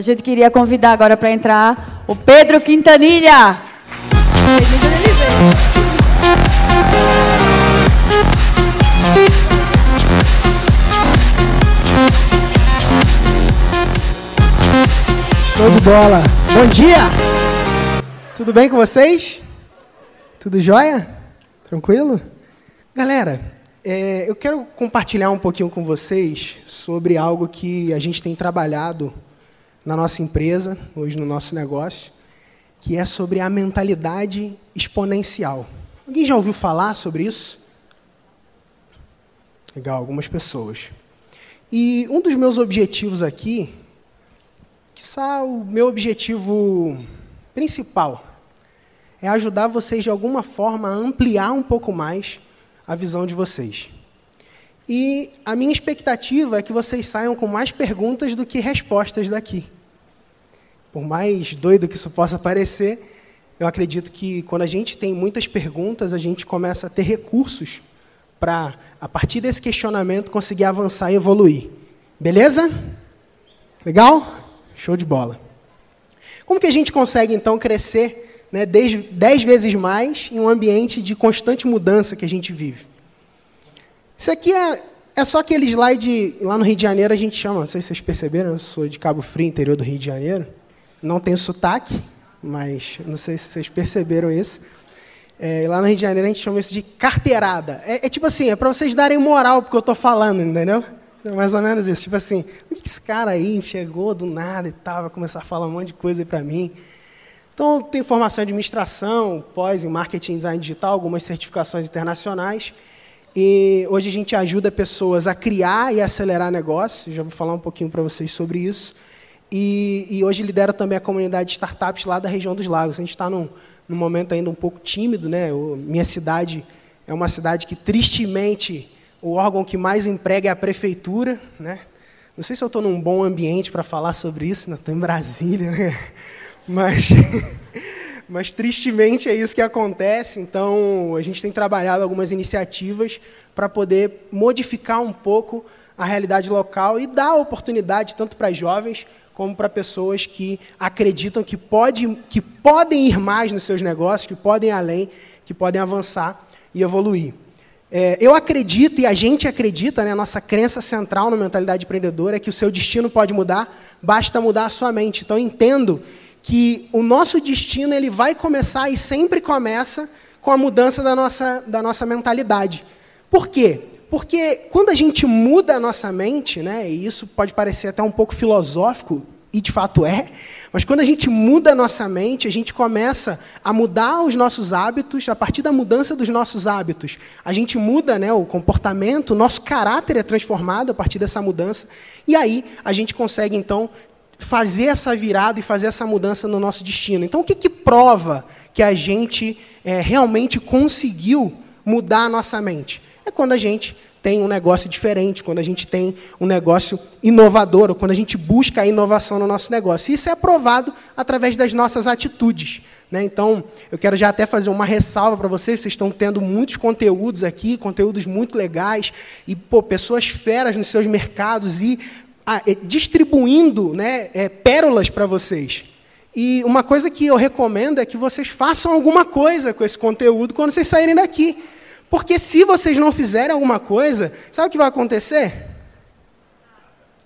A gente queria convidar agora para entrar o Pedro Quintanilha. Show de bola. Bom dia! Tudo bem com vocês? Tudo jóia? Tranquilo? Galera, é, eu quero compartilhar um pouquinho com vocês sobre algo que a gente tem trabalhado na nossa empresa, hoje no nosso negócio, que é sobre a mentalidade exponencial. Alguém já ouviu falar sobre isso? Legal, algumas pessoas. E um dos meus objetivos aqui, que o meu objetivo principal, é ajudar vocês de alguma forma a ampliar um pouco mais a visão de vocês. E a minha expectativa é que vocês saiam com mais perguntas do que respostas daqui. Por mais doido que isso possa parecer, eu acredito que quando a gente tem muitas perguntas, a gente começa a ter recursos para, a partir desse questionamento, conseguir avançar e evoluir. Beleza? Legal? Show de bola. Como que a gente consegue, então, crescer né, dez, dez vezes mais em um ambiente de constante mudança que a gente vive? Isso aqui é, é só aquele slide, lá no Rio de Janeiro a gente chama, não sei se vocês perceberam, eu sou de Cabo Frio, interior do Rio de Janeiro, não tenho sotaque, mas não sei se vocês perceberam isso. É, lá no Rio de Janeiro a gente chama isso de carteirada. É, é tipo assim, é para vocês darem moral porque eu estou falando, entendeu? É mais ou menos isso. Tipo assim, o que esse cara aí chegou do nada e tal, vai começar a falar um monte de coisa para mim. Então, tenho formação em administração, pós em marketing design digital, algumas certificações internacionais. E hoje a gente ajuda pessoas a criar e acelerar negócios. Já vou falar um pouquinho para vocês sobre isso. E, e, hoje lidero também a comunidade de startups lá da região dos lagos. A gente está num, num, momento ainda um pouco tímido. Né? Minha cidade é uma cidade que, tristemente, o órgão que mais emprega é a prefeitura. Né? Não sei se eu estou num bom ambiente para falar sobre isso, estou em Brasília. Né? Mas, mas, tristemente, é isso que acontece. Então, a gente tem trabalhado algumas iniciativas para poder modificar um pouco a realidade local e dar oportunidade tanto para jovens como para pessoas que acreditam que, pode, que podem ir mais nos seus negócios, que podem além, que podem avançar e evoluir. É, eu acredito, e a gente acredita, né, a nossa crença central na mentalidade empreendedora é que o seu destino pode mudar, basta mudar a sua mente. Então, entendo que o nosso destino ele vai começar e sempre começa com a mudança da nossa, da nossa mentalidade. Por quê? Porque quando a gente muda a nossa mente, né, e isso pode parecer até um pouco filosófico, e de fato é, mas quando a gente muda a nossa mente, a gente começa a mudar os nossos hábitos, a partir da mudança dos nossos hábitos, a gente muda né, o comportamento, o nosso caráter é transformado a partir dessa mudança, e aí a gente consegue então fazer essa virada e fazer essa mudança no nosso destino. Então, o que, que prova que a gente é, realmente conseguiu mudar a nossa mente? É quando a gente tem um negócio diferente, quando a gente tem um negócio inovador, ou quando a gente busca a inovação no nosso negócio. Isso é provado através das nossas atitudes. Né? Então, eu quero já até fazer uma ressalva para vocês, vocês estão tendo muitos conteúdos aqui, conteúdos muito legais, e pô, pessoas feras nos seus mercados e distribuindo né, é, pérolas para vocês. E uma coisa que eu recomendo é que vocês façam alguma coisa com esse conteúdo quando vocês saírem daqui. Porque se vocês não fizerem alguma coisa, sabe o que vai acontecer?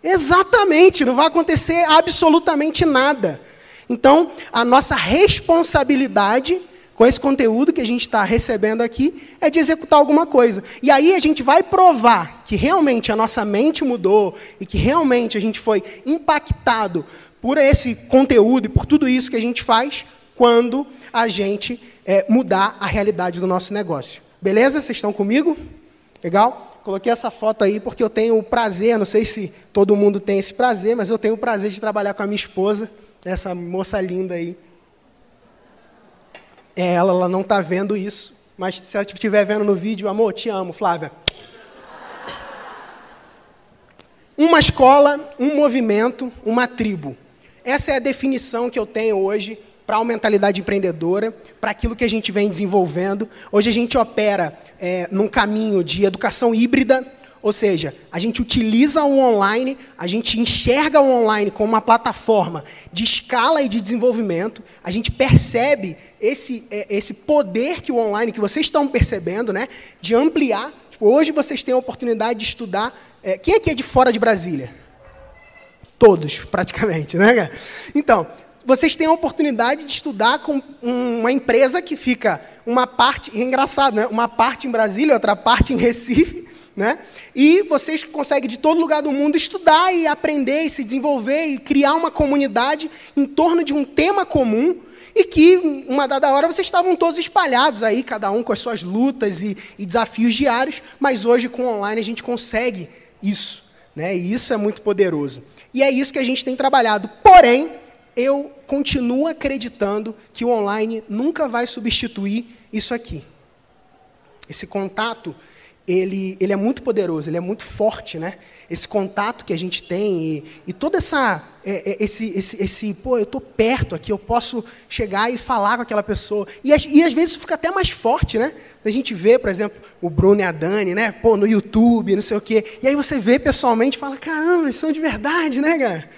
Exatamente, não vai acontecer absolutamente nada. Então, a nossa responsabilidade com esse conteúdo que a gente está recebendo aqui é de executar alguma coisa. E aí a gente vai provar que realmente a nossa mente mudou e que realmente a gente foi impactado por esse conteúdo e por tudo isso que a gente faz quando a gente é, mudar a realidade do nosso negócio. Beleza? Vocês estão comigo? Legal? Coloquei essa foto aí porque eu tenho o prazer, não sei se todo mundo tem esse prazer, mas eu tenho o prazer de trabalhar com a minha esposa essa moça linda aí. É ela, ela não está vendo isso. Mas se ela estiver vendo no vídeo, amor, te amo, Flávia. Uma escola, um movimento, uma tribo. Essa é a definição que eu tenho hoje para a mentalidade empreendedora, para aquilo que a gente vem desenvolvendo. Hoje a gente opera é, num caminho de educação híbrida, ou seja, a gente utiliza o online, a gente enxerga o online como uma plataforma de escala e de desenvolvimento, a gente percebe esse, é, esse poder que o online, que vocês estão percebendo, né, de ampliar. Tipo, hoje vocês têm a oportunidade de estudar. É, quem aqui é de fora de Brasília? Todos, praticamente, né, cara? Então, vocês têm a oportunidade de estudar com uma empresa que fica uma parte, é engraçado, né? Uma parte em Brasília, outra parte em Recife, né? E vocês conseguem de todo lugar do mundo estudar e aprender e se desenvolver e criar uma comunidade em torno de um tema comum e que, uma dada hora, vocês estavam todos espalhados aí, cada um com as suas lutas e, e desafios diários, mas hoje com online a gente consegue isso, né? E isso é muito poderoso. E é isso que a gente tem trabalhado. Porém, eu continuo acreditando que o online nunca vai substituir isso aqui. Esse contato ele, ele é muito poderoso, ele é muito forte, né? Esse contato que a gente tem e, e toda essa é, é, esse, esse, esse, pô, eu estou perto aqui, eu posso chegar e falar com aquela pessoa. E, e às vezes fica até mais forte, né? A gente vê, por exemplo, o Bruno e a Dani, né? Pô, no YouTube, não sei o quê. E aí você vê pessoalmente e fala, caramba, eles são de verdade, né, cara?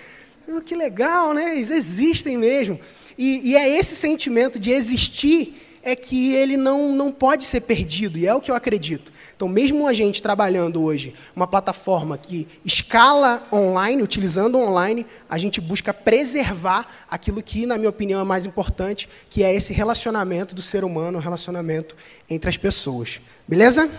Oh, que legal, né? Eles existem mesmo. E, e é esse sentimento de existir é que ele não, não pode ser perdido, e é o que eu acredito. Então, mesmo a gente trabalhando hoje uma plataforma que escala online, utilizando online, a gente busca preservar aquilo que, na minha opinião, é mais importante, que é esse relacionamento do ser humano, o relacionamento entre as pessoas. Beleza?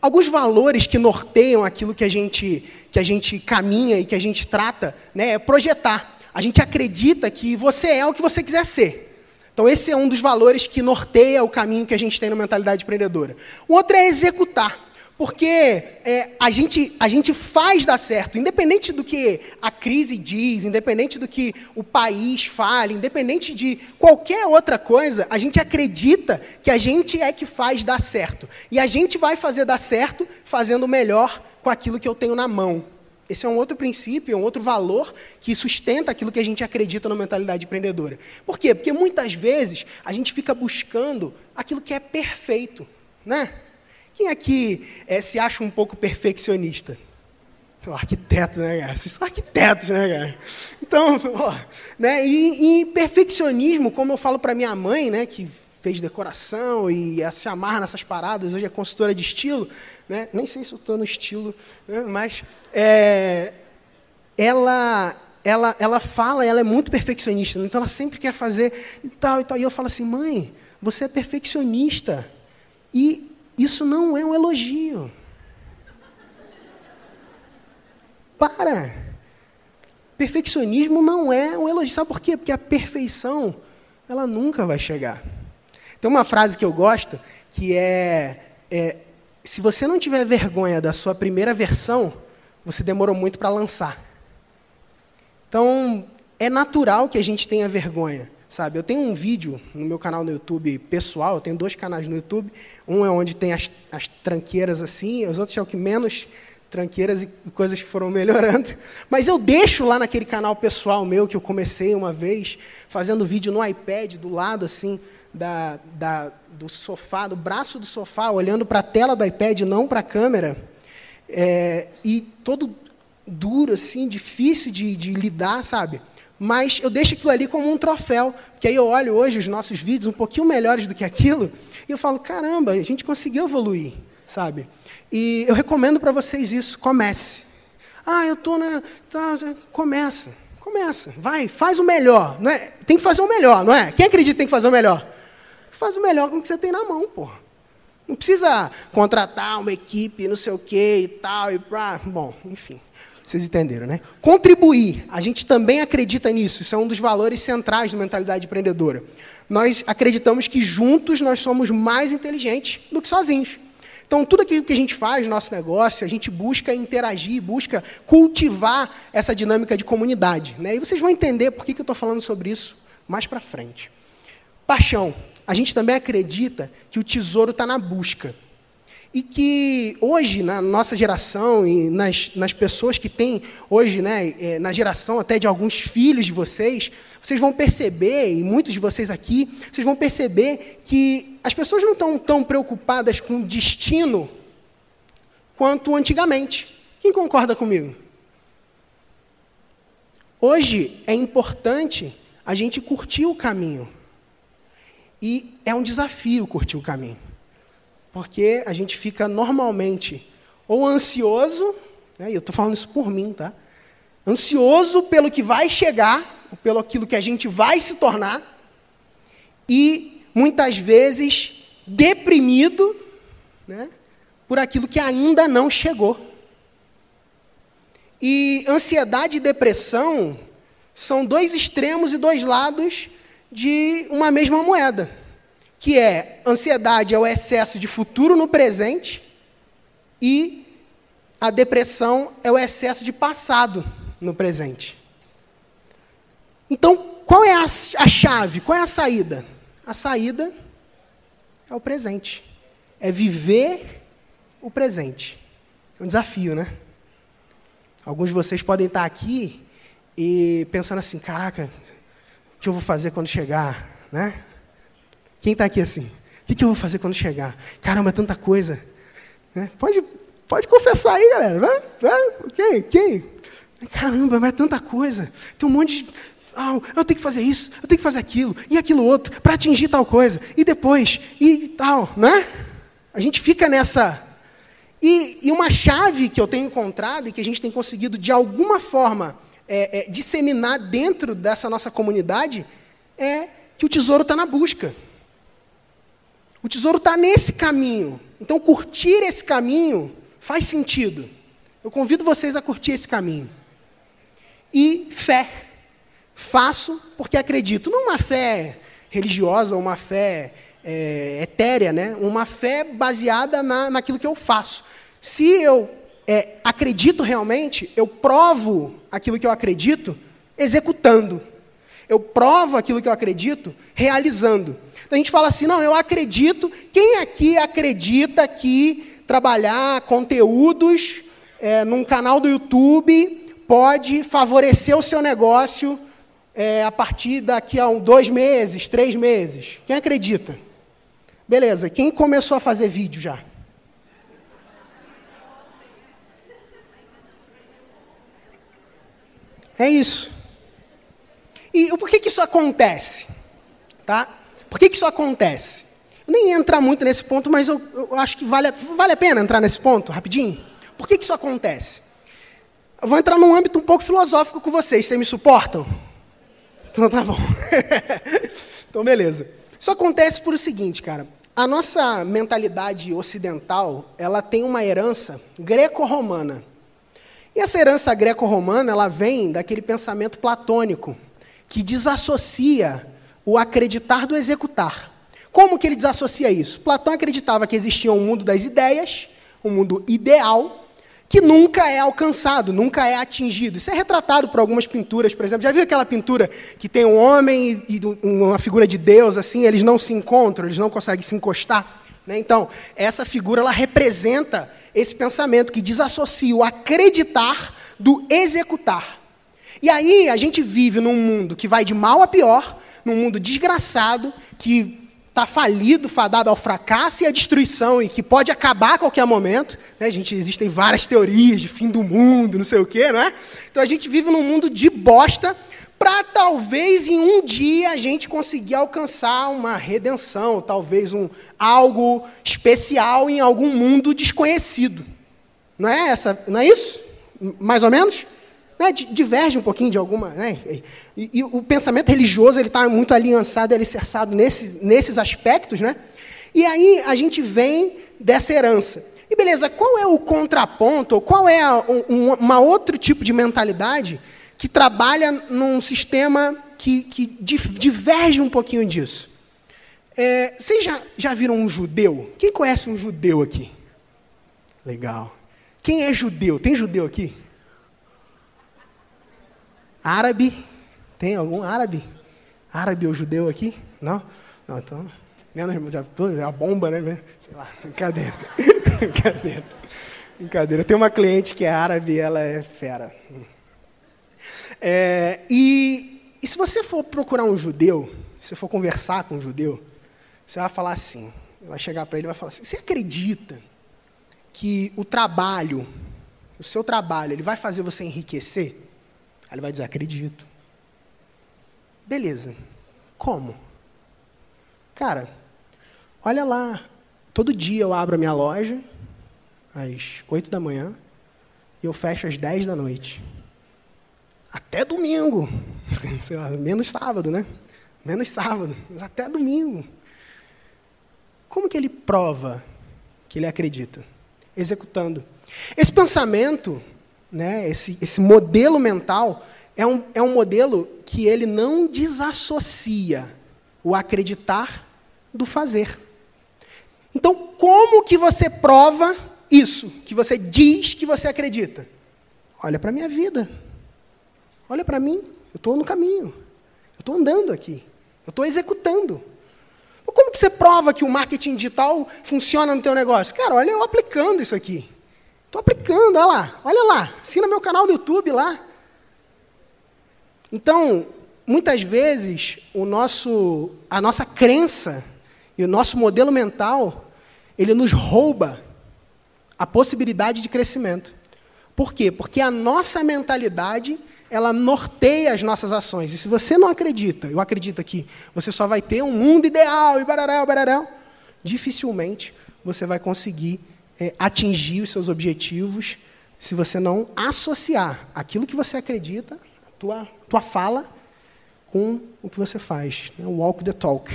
Alguns valores que norteiam aquilo que a gente, que a gente caminha e que a gente trata né, é projetar. A gente acredita que você é o que você quiser ser. Então, esse é um dos valores que norteia o caminho que a gente tem na mentalidade empreendedora. O outro é executar. Porque é, a, gente, a gente faz dar certo, independente do que a crise diz, independente do que o país fale, independente de qualquer outra coisa, a gente acredita que a gente é que faz dar certo. E a gente vai fazer dar certo fazendo melhor com aquilo que eu tenho na mão. Esse é um outro princípio, é um outro valor que sustenta aquilo que a gente acredita na mentalidade empreendedora. Por quê? Porque muitas vezes a gente fica buscando aquilo que é perfeito, né? Quem aqui é, se acha um pouco perfeccionista? Arquiteto, né, cara? Vocês são arquitetos, né, cara? Então, ó, né? E, e perfeccionismo, como eu falo para minha mãe, né, que fez decoração e se amarra nessas paradas, hoje é consultora de estilo, né? nem sei se eu estou no estilo, né? mas é, ela, ela, ela fala, ela é muito perfeccionista, então ela sempre quer fazer e tal e tal. E eu falo assim, mãe, você é perfeccionista e isso não é um elogio. Para. Perfeccionismo não é um elogio. Sabe por quê? Porque a perfeição, ela nunca vai chegar. Tem uma frase que eu gosto que é, é se você não tiver vergonha da sua primeira versão, você demorou muito para lançar. Então, é natural que a gente tenha vergonha, sabe? Eu tenho um vídeo no meu canal no YouTube pessoal, eu tenho dois canais no YouTube. Um é onde tem as, as tranqueiras assim, os outros é o que menos tranqueiras e coisas que foram melhorando. Mas eu deixo lá naquele canal pessoal meu que eu comecei uma vez, fazendo vídeo no iPad do lado assim, da, da, do sofá, do braço do sofá, olhando para a tela do iPad, não para a câmera, é, e todo duro, assim, difícil de, de lidar, sabe? Mas eu deixo aquilo ali como um troféu, porque aí eu olho hoje os nossos vídeos um pouquinho melhores do que aquilo, e eu falo, caramba, a gente conseguiu evoluir, sabe? E eu recomendo para vocês isso, comece. Ah, eu estou na... Tá, começa, começa, vai, faz o melhor. Não é? Tem que fazer o melhor, não é? Quem acredita que tem que fazer o melhor? Faz o melhor com o que você tem na mão, pô. Não precisa contratar uma equipe, não sei o quê e tal, e pra... Bom, enfim, vocês entenderam, né? Contribuir, a gente também acredita nisso, isso é um dos valores centrais da mentalidade empreendedora. Nós acreditamos que juntos nós somos mais inteligentes do que sozinhos. Então, tudo aquilo que a gente faz no nosso negócio, a gente busca interagir, busca cultivar essa dinâmica de comunidade. Né? E vocês vão entender por que, que eu estou falando sobre isso mais para frente. Paixão. A gente também acredita que o tesouro está na busca. E que hoje, na nossa geração e nas, nas pessoas que têm hoje, né, é, na geração até de alguns filhos de vocês, vocês vão perceber, e muitos de vocês aqui, vocês vão perceber que as pessoas não estão tão preocupadas com o destino quanto antigamente. Quem concorda comigo? Hoje é importante a gente curtir o caminho. E é um desafio curtir o caminho. Porque a gente fica normalmente ou ansioso, né, e eu estou falando isso por mim, tá? Ansioso pelo que vai chegar, pelo aquilo que a gente vai se tornar, e muitas vezes deprimido né, por aquilo que ainda não chegou. E ansiedade e depressão são dois extremos e dois lados de uma mesma moeda, que é ansiedade é o excesso de futuro no presente e a depressão é o excesso de passado no presente. Então, qual é a, a chave? Qual é a saída? A saída é o presente. É viver o presente. É um desafio, né? Alguns de vocês podem estar aqui e pensando assim, caraca, que eu vou fazer quando chegar, né? Quem está aqui assim? O que eu vou fazer quando chegar? Caramba, é tanta coisa. Né? Pode, pode confessar aí, galera. Vai, vai. Quem? Quem? Caramba, mas é tanta coisa. Tem um monte de. Oh, eu tenho que fazer isso, eu tenho que fazer aquilo, e aquilo outro, para atingir tal coisa, e depois, e tal, né? A gente fica nessa. E, e uma chave que eu tenho encontrado e que a gente tem conseguido, de alguma forma, é, é, disseminar dentro dessa nossa comunidade é que o tesouro está na busca. O tesouro está nesse caminho. Então, curtir esse caminho faz sentido. Eu convido vocês a curtir esse caminho. E fé. Faço porque acredito. Não uma fé religiosa, uma fé é, etérea, né? uma fé baseada na, naquilo que eu faço. Se eu é, acredito realmente, eu provo aquilo que eu acredito executando. Eu provo aquilo que eu acredito realizando. Então a gente fala assim: não, eu acredito. Quem aqui acredita que trabalhar conteúdos é, num canal do YouTube pode favorecer o seu negócio é, a partir daqui a um, dois meses, três meses? Quem acredita? Beleza, quem começou a fazer vídeo já? É isso. E por que, que isso acontece? Tá? Por que, que isso acontece? Eu nem entrar muito nesse ponto, mas eu, eu, acho que vale, vale a pena entrar nesse ponto, rapidinho. Por que, que isso acontece? Eu vou entrar num âmbito um pouco filosófico com vocês. Vocês me suportam? Então tá bom. então, beleza. Isso acontece por o seguinte, cara. A nossa mentalidade ocidental, ela tem uma herança greco-romana. E essa herança greco-romana, ela vem daquele pensamento platônico, que desassocia o acreditar do executar. Como que ele desassocia isso? Platão acreditava que existia um mundo das ideias, um mundo ideal, que nunca é alcançado, nunca é atingido. Isso é retratado por algumas pinturas, por exemplo. Já viu aquela pintura que tem um homem e uma figura de Deus, assim, eles não se encontram, eles não conseguem se encostar? Né? Então, essa figura ela representa esse pensamento que desassocia o acreditar do executar. E aí a gente vive num mundo que vai de mal a pior, num mundo desgraçado, que está falido, fadado ao fracasso e à destruição, e que pode acabar a qualquer momento. Né? Gente, existem várias teorias de fim do mundo, não sei o quê, não é? Então a gente vive num mundo de bosta, para talvez em um dia a gente conseguir alcançar uma redenção, talvez um algo especial em algum mundo desconhecido. Não é essa, não é isso? Mais ou menos? Né? Diverge um pouquinho de alguma, né? E, e o pensamento religioso ele está muito aliançado, alicerçado nesse, nesses aspectos, né? E aí a gente vem dessa herança. E beleza, qual é o contraponto, qual é a, um, uma outro tipo de mentalidade que trabalha num sistema que, que diverge um pouquinho disso. É, vocês já, já viram um judeu? Quem conhece um judeu aqui? Legal. Quem é judeu? Tem judeu aqui? Árabe? Tem algum árabe? Árabe ou judeu aqui? Não? Não, então. Menos a bomba, né? Sei lá, brincadeira. brincadeira. Brincadeira. Tem uma cliente que é árabe, ela é fera. É, e, e se você for procurar um judeu, se você for conversar com um judeu, você vai falar assim, vai chegar para ele e vai falar assim, você acredita que o trabalho, o seu trabalho, ele vai fazer você enriquecer? Aí ele vai dizer, acredito. Beleza. Como? Cara, olha lá, todo dia eu abro a minha loja, às 8 da manhã, e eu fecho às 10 da noite. Até domingo. Lá, menos sábado, né? Menos sábado, mas até domingo. Como que ele prova que ele acredita? Executando. Esse pensamento, né, esse, esse modelo mental, é um, é um modelo que ele não desassocia o acreditar do fazer. Então, como que você prova isso que você diz que você acredita? Olha para a minha vida. Olha para mim. Eu estou no caminho. Eu estou andando aqui. Eu estou executando. Como que você prova que o marketing digital funciona no teu negócio? Cara, olha eu aplicando isso aqui. Estou aplicando, olha lá, olha lá. Assina meu canal do YouTube lá. Então, muitas vezes, o nosso, a nossa crença e o nosso modelo mental, ele nos rouba a possibilidade de crescimento. Por quê? Porque a nossa mentalidade ela norteia as nossas ações. E se você não acredita, eu acredito que você só vai ter um mundo ideal e barará, barará, dificilmente você vai conseguir é, atingir os seus objetivos se você não associar aquilo que você acredita, a tua, tua fala, com o que você faz. Né? Walk the talk.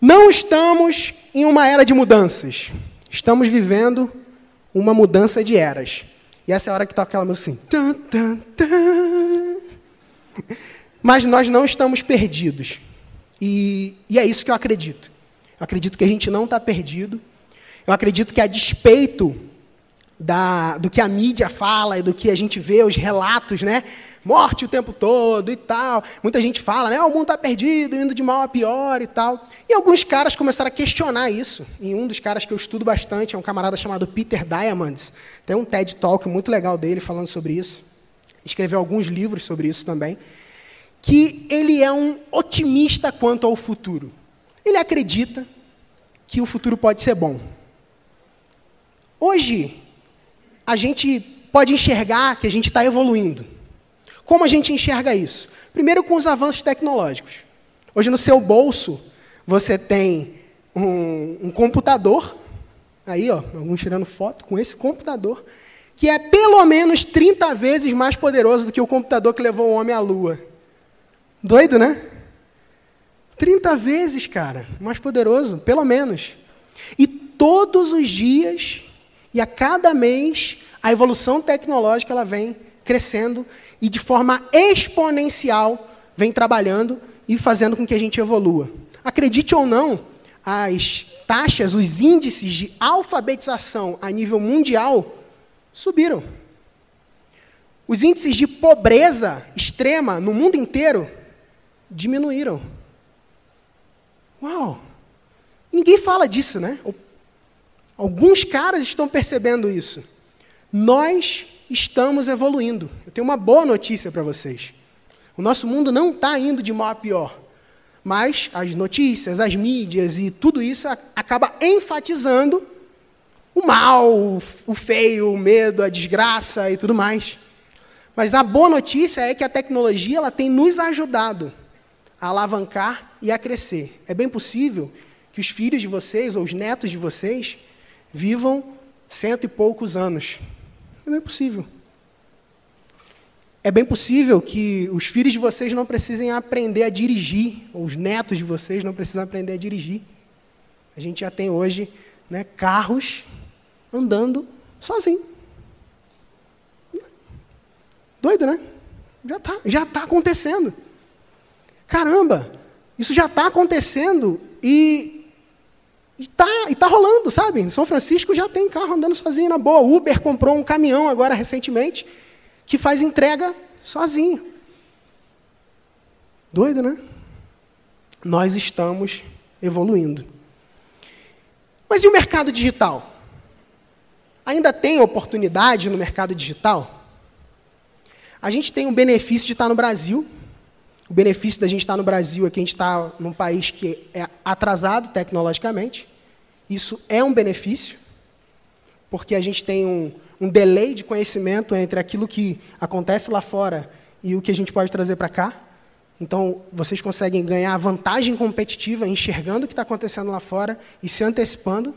Não estamos em uma era de mudanças. Estamos vivendo uma mudança de eras. E essa é a hora que toca aquela música assim. Tum, tum, tum. Mas nós não estamos perdidos. E, e é isso que eu acredito. Eu acredito que a gente não está perdido. Eu acredito que, a despeito da, do que a mídia fala e do que a gente vê, os relatos, né? morte o tempo todo e tal. Muita gente fala, né? O mundo está perdido, indo de mal a pior e tal. E alguns caras começaram a questionar isso. E um dos caras que eu estudo bastante é um camarada chamado Peter Diamandis. Tem um TED Talk muito legal dele falando sobre isso. Escreveu alguns livros sobre isso também. Que ele é um otimista quanto ao futuro. Ele acredita que o futuro pode ser bom. Hoje, a gente pode enxergar que a gente está evoluindo. Como a gente enxerga isso? Primeiro, com os avanços tecnológicos. Hoje, no seu bolso, você tem um, um computador, aí, ó, alguns tirando foto com esse computador, que é pelo menos 30 vezes mais poderoso do que o computador que levou o homem à lua. Doido, né? 30 vezes, cara, mais poderoso, pelo menos. E todos os dias e a cada mês a evolução tecnológica ela vem crescendo e de forma exponencial vem trabalhando e fazendo com que a gente evolua. Acredite ou não, as taxas, os índices de alfabetização a nível mundial subiram. Os índices de pobreza extrema no mundo inteiro diminuíram. Uau! Ninguém fala disso, né? Alguns caras estão percebendo isso. Nós estamos evoluindo. Eu tenho uma boa notícia para vocês. O nosso mundo não está indo de mal a pior. Mas as notícias, as mídias e tudo isso acaba enfatizando o mal, o feio, o medo, a desgraça e tudo mais. Mas a boa notícia é que a tecnologia ela tem nos ajudado a alavancar e a crescer. É bem possível que os filhos de vocês ou os netos de vocês vivam cento e poucos anos. É bem possível. É bem possível que os filhos de vocês não precisem aprender a dirigir, ou os netos de vocês não precisam aprender a dirigir. A gente já tem hoje né, carros andando sozinho. Doido, né? Já está já tá acontecendo. Caramba, isso já está acontecendo e E tá, e tá rolando, sabe? Em São Francisco já tem carro andando sozinho na boa. Uber comprou um caminhão agora recentemente que faz entrega sozinho. Doido, né? Nós estamos evoluindo. Mas e o mercado digital? Ainda tem oportunidade no mercado digital? A gente tem o benefício de estar no Brasil. O benefício da gente estar no Brasil é que a gente está num país que é atrasado tecnologicamente. Isso é um benefício, porque a gente tem um, um delay de conhecimento entre aquilo que acontece lá fora e o que a gente pode trazer para cá. Então, vocês conseguem ganhar vantagem competitiva enxergando o que está acontecendo lá fora e se antecipando.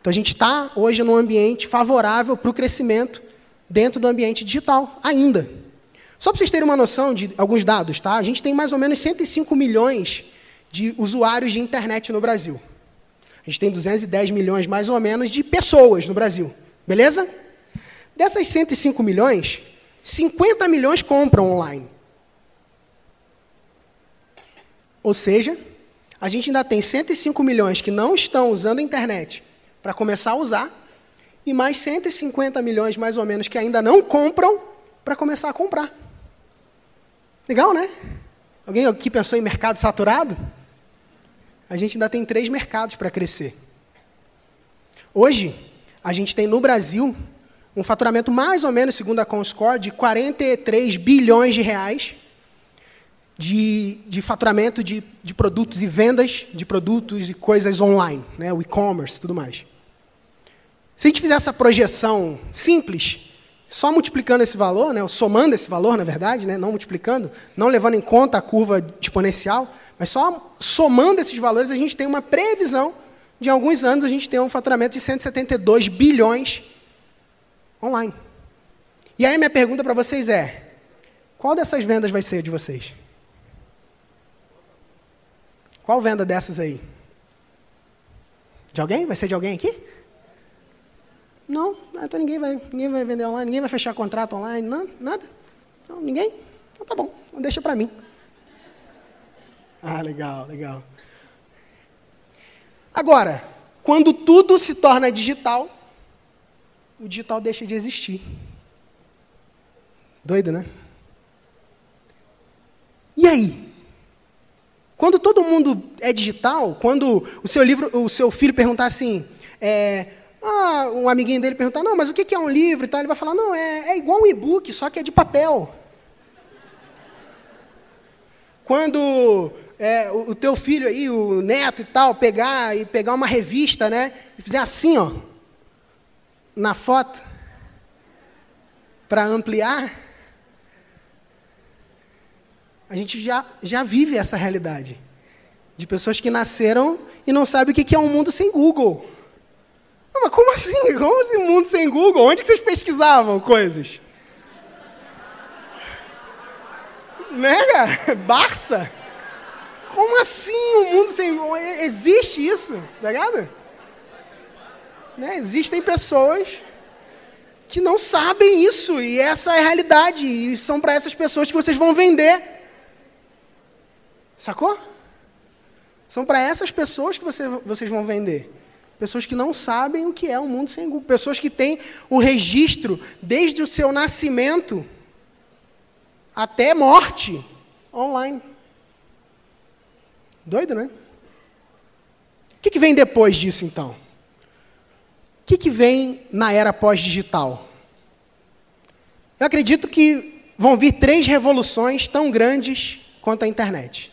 Então, a gente está hoje num ambiente favorável para o crescimento dentro do ambiente digital, ainda. Só para vocês terem uma noção de alguns dados, tá? a gente tem mais ou menos 105 milhões de usuários de internet no Brasil. A gente tem 210 milhões, mais ou menos, de pessoas no Brasil. Beleza? Dessas 105 milhões, 50 milhões compram online. Ou seja, a gente ainda tem 105 milhões que não estão usando a internet para começar a usar, e mais 150 milhões, mais ou menos, que ainda não compram para começar a comprar. Legal, né? Alguém aqui pensou em mercado saturado? A gente ainda tem três mercados para crescer. Hoje, a gente tem no Brasil um faturamento mais ou menos, segundo a Comscore, de 43 bilhões de reais de, de faturamento de, de produtos e vendas de produtos e coisas online, né, o e-commerce tudo mais. Se a gente fizer essa projeção simples, só multiplicando esse valor, né, somando esse valor, na verdade, né, não multiplicando, não levando em conta a curva exponencial, mas só somando esses valores, a gente tem uma previsão de alguns anos a gente ter um faturamento de 172 bilhões online. E aí minha pergunta para vocês é: qual dessas vendas vai ser de vocês? Qual venda dessas aí? De alguém? Vai ser de alguém aqui? Não, então ninguém vai, ninguém vai vender online, ninguém vai fechar contrato online, não, nada. Não, ninguém? Então tá bom, deixa para mim. Ah, legal, legal. Agora, quando tudo se torna digital, o digital deixa de existir. Doido, né? E aí? Quando todo mundo é digital, quando o seu livro, o seu filho perguntar assim, é, ah, um amiguinho dele perguntar, não, mas o que é um livro e tal, ele vai falar, não, é, é igual um e-book, só que é de papel. Quando é, o, o, teu filho aí, o neto e tal, pegar e pegar uma revista, né, e fizer assim, ó, na foto, para ampliar, a gente já, já vive essa realidade. De pessoas que nasceram e não sabem o que é um mundo sem Google. Não, mas como assim? Como assim mundo sem Google? Onde que vocês pesquisavam coisas? né, cara? Barça? Como assim um mundo sem Google? Existe isso, tá ligado? Né? Existem pessoas que não sabem isso, e essa é a realidade, e são para essas pessoas que vocês vão vender. Sacou? São para essas pessoas que você, vocês vão vender. Pessoas que não sabem o que é um mundo sem Google. Pessoas que têm o registro desde o seu nascimento até morte online. Doido, né? O que, que vem depois disso, então? O que, que vem na era pós-digital? Eu acredito que vão vir três revoluções tão grandes quanto a internet.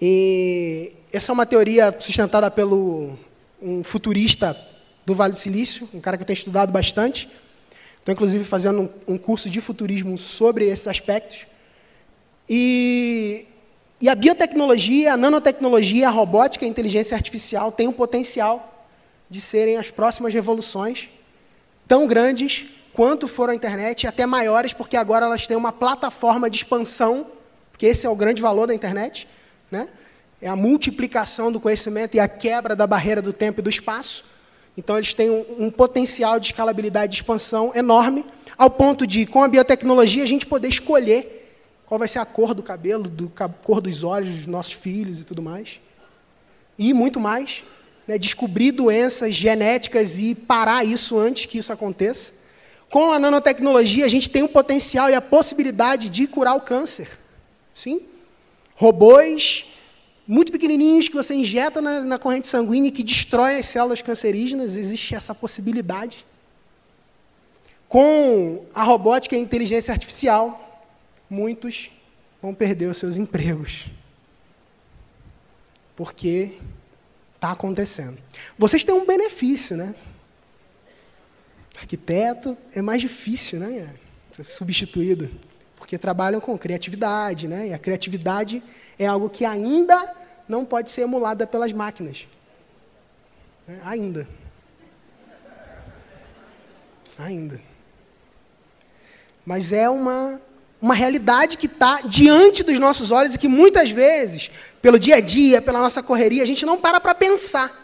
E essa é uma teoria sustentada pelo um futurista do Vale do Silício, um cara que eu tenho estudado bastante. Estou, inclusive, fazendo um, curso de futurismo sobre esses aspectos. E, e a biotecnologia, a nanotecnologia, a robótica e a inteligência artificial têm o potencial de serem as próximas revoluções, tão grandes quanto foram a internet, e até maiores, porque agora elas têm uma plataforma de expansão, porque esse é o grande valor da internet, né? É a multiplicação do conhecimento e a quebra da barreira do tempo e do espaço. Então, eles têm um, um potencial de escalabilidade e expansão enorme, ao ponto de, com a biotecnologia, a gente poder escolher qual vai ser a cor do cabelo, do, a cor dos olhos dos nossos filhos e tudo mais. e muito mais. Né, descobrir doenças genéticas e parar isso antes que isso aconteça. Com a nanotecnologia, a gente tem o potencial e a possibilidade de curar o câncer. Sim? Robôs muito pequenininhos que você injeta na, na corrente sanguínea e que destrói as células cancerígenas, existe essa possibilidade. Com a robótica e a inteligência artificial, muitos vão perder os seus empregos. Porque está acontecendo. Vocês têm um benefício, né? Arquiteto é mais difícil, né? Ser substituído. Porque trabalham com criatividade, né? E a criatividade é algo que ainda não pode ser emulada pelas máquinas. Né? Ainda. Ainda. Mas é uma, uma realidade que está diante dos nossos olhos e que muitas vezes, pelo dia a dia, pela nossa correria, a gente não para para pensar.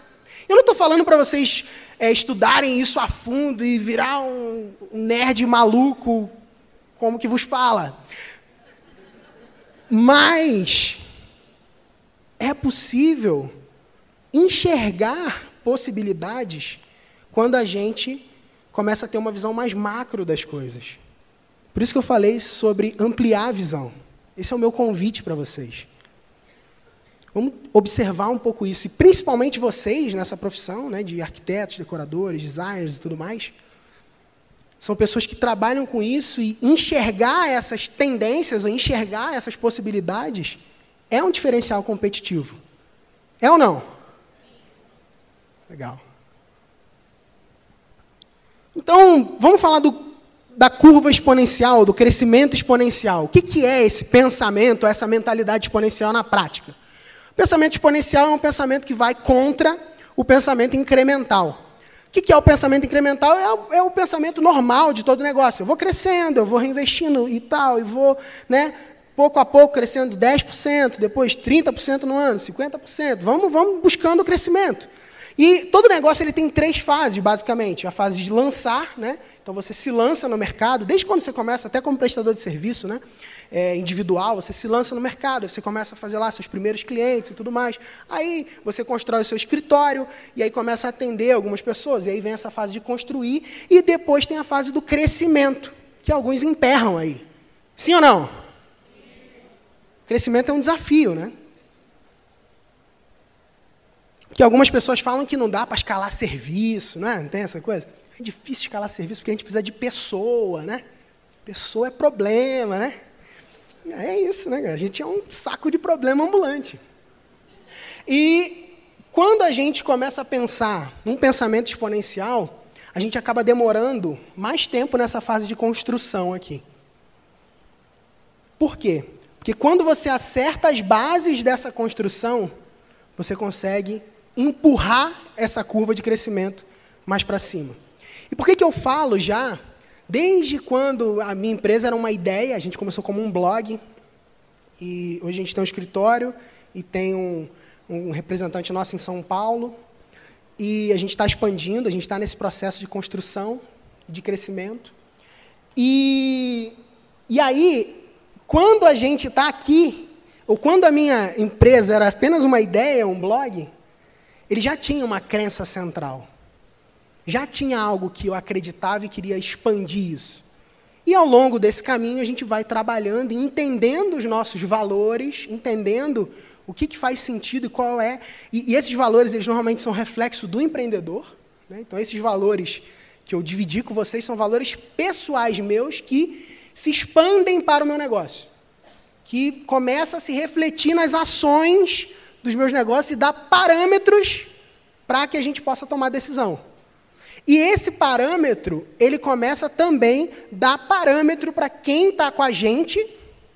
Eu não estou falando para vocês é, estudarem isso a fundo e virar um, um nerd maluco, como que vos fala. Mas é possível enxergar possibilidades quando a gente começa a ter uma visão mais macro das coisas. Por isso que eu falei sobre ampliar a visão. Esse é o meu convite para vocês. Vamos observar um pouco isso, e principalmente vocês nessa profissão né, de arquitetos, decoradores, designers e tudo mais. São pessoas que trabalham com isso e enxergar essas tendências, enxergar essas possibilidades, é um diferencial competitivo. É ou não? Legal. Então, vamos falar do, da curva exponencial, do crescimento exponencial. O que, que é esse pensamento, essa mentalidade exponencial na prática? O pensamento exponencial é um pensamento que vai contra o pensamento incremental. O que, que é o pensamento incremental? É o, é o, pensamento normal de todo negócio. Eu vou crescendo, eu vou reinvestindo e tal, e vou né, pouco a pouco crescendo 10%, depois 30% no ano, 50%. Vamos, vamos buscando o crescimento. E todo negócio ele tem três fases, basicamente. A fase de lançar, né? então você se lança no mercado, desde quando você começa, até como prestador de serviço né? É, individual, você se lança no mercado, você começa a fazer lá seus primeiros clientes e tudo mais. Aí você constrói o seu escritório e aí começa a atender algumas pessoas. E aí vem essa fase de construir e depois tem a fase do crescimento, que alguns emperram aí. Sim ou não? Crescimento é um desafio, né? Porque algumas pessoas falam que não dá para escalar serviço, não é? Não tem essa coisa? É difícil escalar serviço porque a gente precisa de pessoa, né? Pessoa é problema, né? É isso, né? A gente é um saco de problema ambulante. E quando a gente começa a pensar num pensamento exponencial, a gente acaba demorando mais tempo nessa fase de construção aqui. Por quê? Porque quando você acerta as bases dessa construção, você consegue empurrar essa curva de crescimento mais para cima. E por que, que eu falo já? Desde quando a minha empresa era uma ideia, a gente começou como um blog, e hoje a gente tem um escritório e tem um, um representante nosso em São Paulo, e a gente está expandindo, a gente está nesse processo de construção, de crescimento. E, e aí, quando a gente está aqui, ou quando a minha empresa era apenas uma ideia, um blog, ele já tinha uma crença central. Já tinha algo que eu acreditava e queria expandir isso. E ao longo desse caminho a gente vai trabalhando e entendendo os nossos valores, entendendo o que, que faz sentido e qual é. E, e, esses valores, eles normalmente são reflexo do empreendedor. Né? Então, esses valores que eu dividi com vocês são valores pessoais meus que se expandem para o meu negócio, que começa a se refletir nas ações dos meus negócios e dá parâmetros para que a gente possa tomar decisão. E esse parâmetro, ele começa também a dar parâmetro para quem está com a gente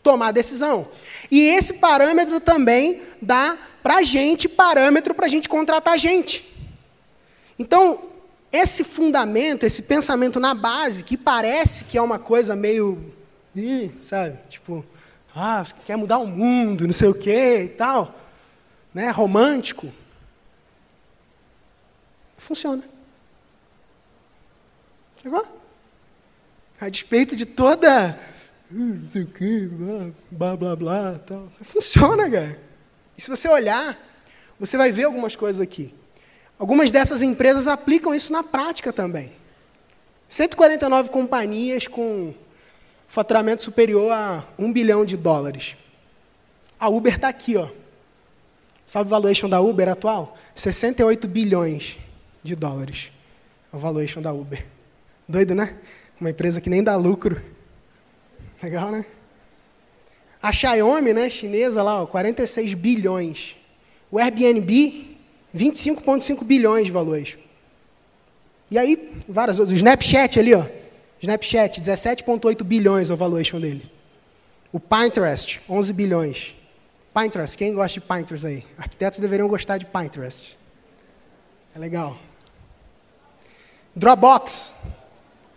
tomar decisão. E esse parâmetro também dá para a gente parâmetro para a gente contratar gente. Então, esse fundamento, esse pensamento na base, que parece que é uma coisa meio. Ih, sabe? Tipo, ah, quer mudar o mundo, não sei o quê e tal. Né? Romântico. Funciona. Chegou? A despeito de toda. Não sei o quê, blá blá blá tal. Funciona, cara. E se você olhar você vai ver algumas coisas aqui. Algumas dessas empresas aplicam isso na prática também. 149 companhias com faturamento superior a 1 bilhão de dólares. A Uber está aqui, ó. Sabe o valuation da Uber atual? 68 bilhões de dólares. É o valuation da Uber. Doido, né? Uma empresa que nem dá lucro. Legal, né? A Xiaomi, né, chinesa lá, ó, 46 bilhões. O Airbnb, 25,5 bilhões de valuation. E aí, várias outras. O Snapchat ali, ó. Snapchat, 17,8 bilhões é o valuation dele. O Pinterest, 11 bilhões. Pinterest, quem gosta de Pinterest aí? Arquitetos deveriam gostar de Pinterest. É legal. Dropbox,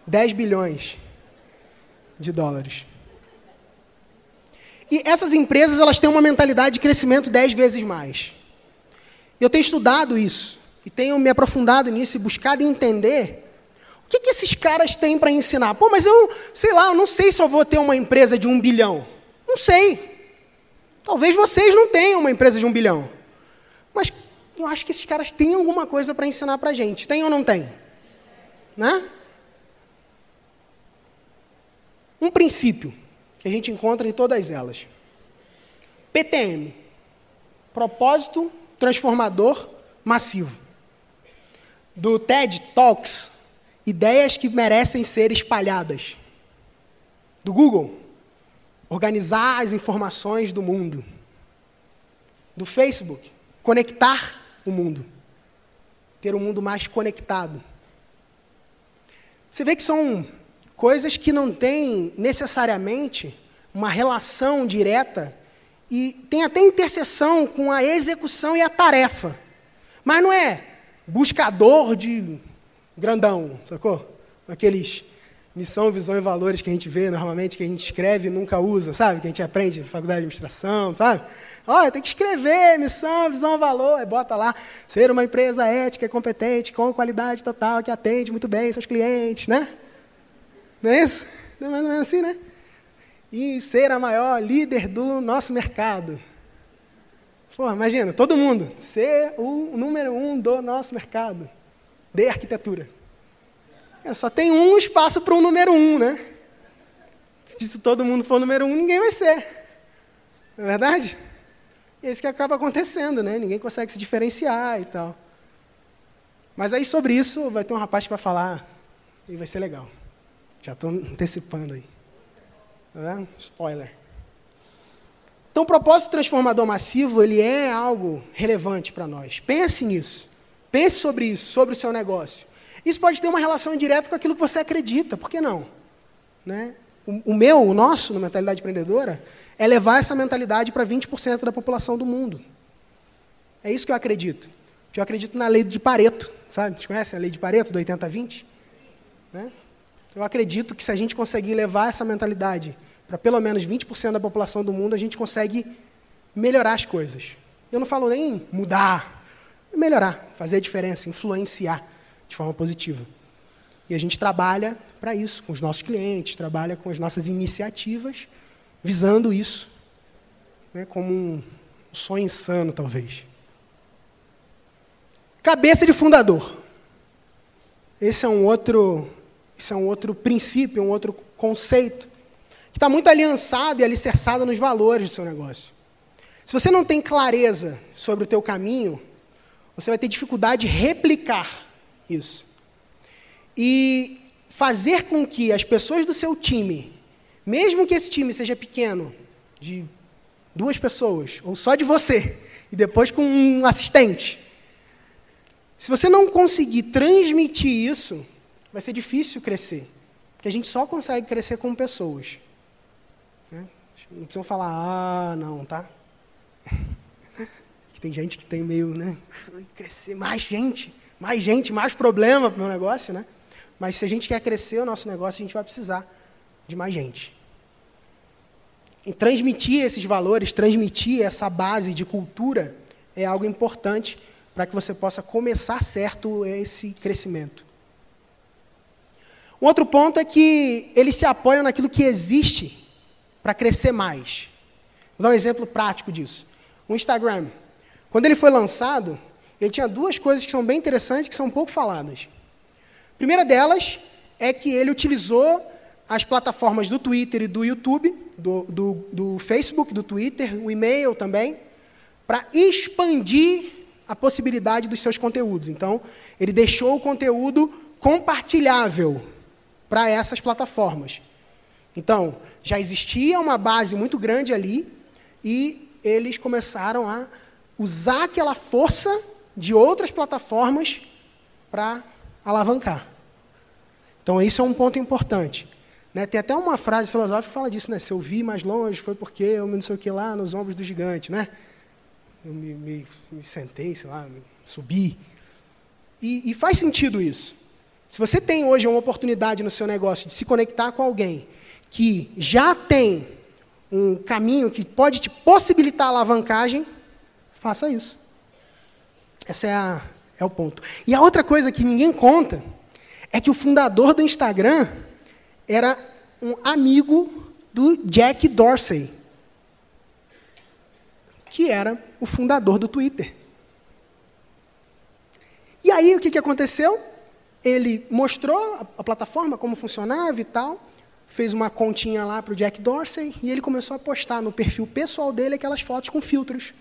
10 bilhões de dólares. E essas empresas elas têm uma mentalidade de crescimento 10 vezes mais. Eu tenho estudado isso e tenho me aprofundado nisso e buscado entender o que, que esses caras têm para ensinar. Pô, mas eu, sei lá, eu não sei se eu vou ter uma empresa de um bilhão. Não sei. Talvez vocês não tenham uma empresa de um bilhão. Mas eu acho que esses caras têm alguma coisa para ensinar para a gente. Tem ou não tem? Né? Um princípio que a gente encontra em todas elas. PTM. Propósito transformador massivo. Do TED Talks, ideias que merecem ser espalhadas. Do Google, organizar as informações do mundo. Do Facebook, conectar o mundo. Ter um mundo mais conectado. Você vê que são coisas que não têm necessariamente uma relação direta e tem até interseção com a execução e a tarefa. Mas não é buscador de grandão, sacou? Aqueles missão, visão e valores que a gente vê normalmente, que a gente escreve e nunca usa, sabe? Que a gente aprende na faculdade de administração, sabe? Olha, tem que escrever missão, visão, valor, aí bota lá, ser uma empresa ética competente, com qualidade total, que atende muito bem seus clientes, né? Não é isso? É mais ou menos assim, né? E ser a maior líder do nosso mercado. Pô, imagina, todo mundo, ser o número um do nosso mercado de arquitetura. É, só tem um espaço para um número um, né? Se todo mundo for número um, ninguém vai ser. Não é verdade? E é isso que acaba acontecendo, né? Ninguém consegue se diferenciar e tal. Mas aí sobre isso vai ter um rapaz vai falar e vai ser legal. Já estou antecipando aí. Vendo? Spoiler. Então, o propósito transformador massivo, ele é algo relevante para nós. Pense nisso. Pense sobre isso, sobre o seu negócio. Isso pode ter uma relação direta com aquilo que você acredita, por que não? Né? O, o meu, o nosso, na mentalidade empreendedora, é levar essa mentalidade para 20% da população do mundo. É isso que eu acredito. Que eu acredito na lei de Pareto, sabe? Vocês conhecem a lei de Pareto, do 80-20? Né? Eu acredito que se a gente conseguir levar essa mentalidade para pelo menos 20% da população do mundo, a gente consegue melhorar as coisas. Eu não falo nem mudar, melhorar, fazer a diferença, influenciar de forma positiva. E a gente trabalha para isso, com os nossos clientes, trabalha com as nossas iniciativas, visando isso, né, como um sonho insano, talvez. Cabeça de fundador. Esse é um outro, esse é um outro princípio, um outro conceito, que está muito aliançado e alicerçado nos valores do seu negócio. Se você não tem clareza sobre o teu caminho, você vai ter dificuldade de replicar isso. E fazer com que as pessoas do seu time, mesmo que esse time seja pequeno, de duas pessoas, ou só de você, e depois com um assistente, se você não conseguir transmitir isso, vai ser difícil crescer. Porque a gente só consegue crescer com pessoas. Né? Não precisam falar, ah, não, tá? tem gente que tem meio, né? Crescer mais gente mais gente, mais problema para o meu negócio, né? Mas se a gente quer crescer o nosso negócio, a gente vai precisar de mais gente. E transmitir esses valores, transmitir essa base de cultura é algo importante para que você possa começar certo esse crescimento. Um outro ponto é que eles se apoiam naquilo que existe para crescer mais. Vou dar um exemplo prático disso. O Instagram. Quando ele foi lançado, ele tinha duas coisas que são bem interessantes, que são pouco faladas. A primeira delas é que ele utilizou as plataformas do Twitter e do YouTube, do, do, do Facebook, do Twitter, o e-mail também, para expandir a possibilidade dos seus conteúdos. Então, ele deixou o conteúdo compartilhável para essas plataformas. Então, já existia uma base muito grande ali e eles começaram a usar aquela força de outras plataformas para alavancar. Então, isso é um ponto importante. Né? Tem até uma frase filosófica que fala disso, né? Se eu vi mais longe foi porque eu não sei o que lá nos ombros do gigante, né? Eu me, me, me sentei, sei lá, subi. E, e faz sentido isso. Se você tem hoje uma oportunidade no seu negócio de se conectar com alguém que já tem um caminho que pode te possibilitar alavancagem, faça isso. Esse é, a, é o ponto. E a outra coisa que ninguém conta é que o fundador do Instagram era um amigo do Jack Dorsey, que era o fundador do Twitter. E aí o que, que aconteceu? Ele mostrou a, a plataforma, como funcionava e tal, fez uma continha lá para o Jack Dorsey e ele começou a postar no perfil pessoal dele aquelas fotos com filtros.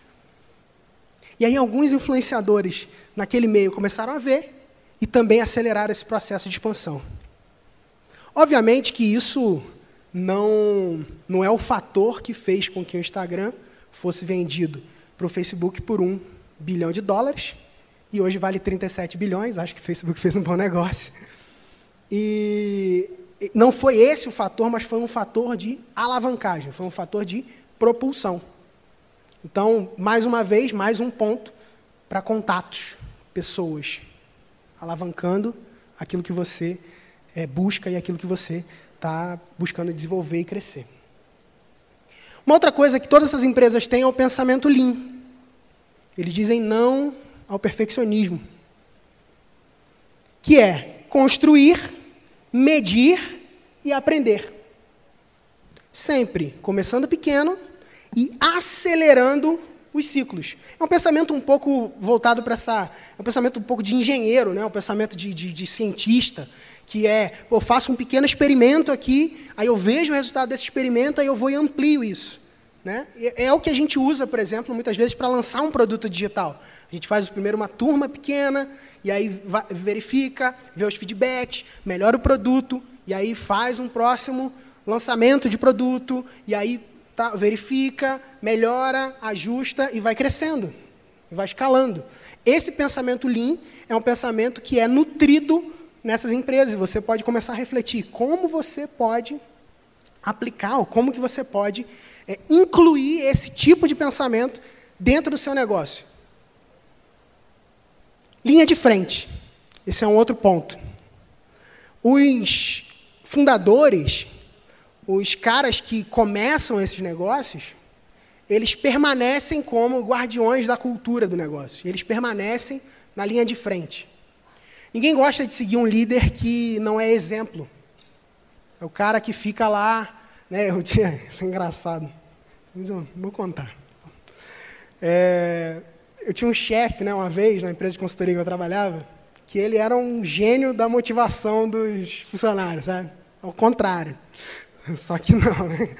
E aí alguns influenciadores naquele meio começaram a ver e também aceleraram esse processo de expansão. Obviamente que isso não, não é o fator que fez com que o Instagram fosse vendido para o Facebook por um bilhão de dólares, e hoje vale 37 bilhões, acho que o Facebook fez um bom negócio. E não foi esse o fator, mas foi um fator de alavancagem, foi um fator de propulsão. Então, mais uma vez, mais um ponto para contatos, pessoas, alavancando aquilo que você é, busca e aquilo que você está buscando desenvolver e crescer. Uma outra coisa que todas essas empresas têm é o pensamento lean. Eles dizem não ao perfeccionismo, que é construir, medir e aprender. Sempre começando pequeno e acelerando os ciclos. É um pensamento um pouco voltado para essa. É um pensamento um pouco de engenheiro, né? um pensamento de, de, de cientista, que é, eu faço um pequeno experimento aqui, aí eu vejo o resultado desse experimento, aí eu vou e amplio isso. Né? É, é o que a gente usa, por exemplo, muitas vezes para lançar um produto digital. A gente faz primeiro uma turma pequena, e aí verifica, vê os feedbacks, melhora o produto, e aí faz um próximo lançamento de produto, e aí tá, verifica, melhora, ajusta e vai crescendo, vai escalando. Esse pensamento Lean é um pensamento que é nutrido nessas empresas. Você pode começar a refletir como você pode aplicar, ou como que você pode é, incluir esse tipo de pensamento dentro do seu negócio. Linha de frente. Esse é um outro ponto. Os fundadores, os caras que começam esses negócios, eles permanecem como guardiões da cultura do negócio. Eles permanecem na linha de frente. Ninguém gosta de seguir um líder que não é exemplo. É o cara que fica lá, né? Eu tinha, isso é engraçado. Vou contar. É, eu tinha um chefe, né, uma vez na empresa de consultoria que eu trabalhava, que ele era um gênio da motivação dos funcionários, sabe? Ao contrário. Só que não, né?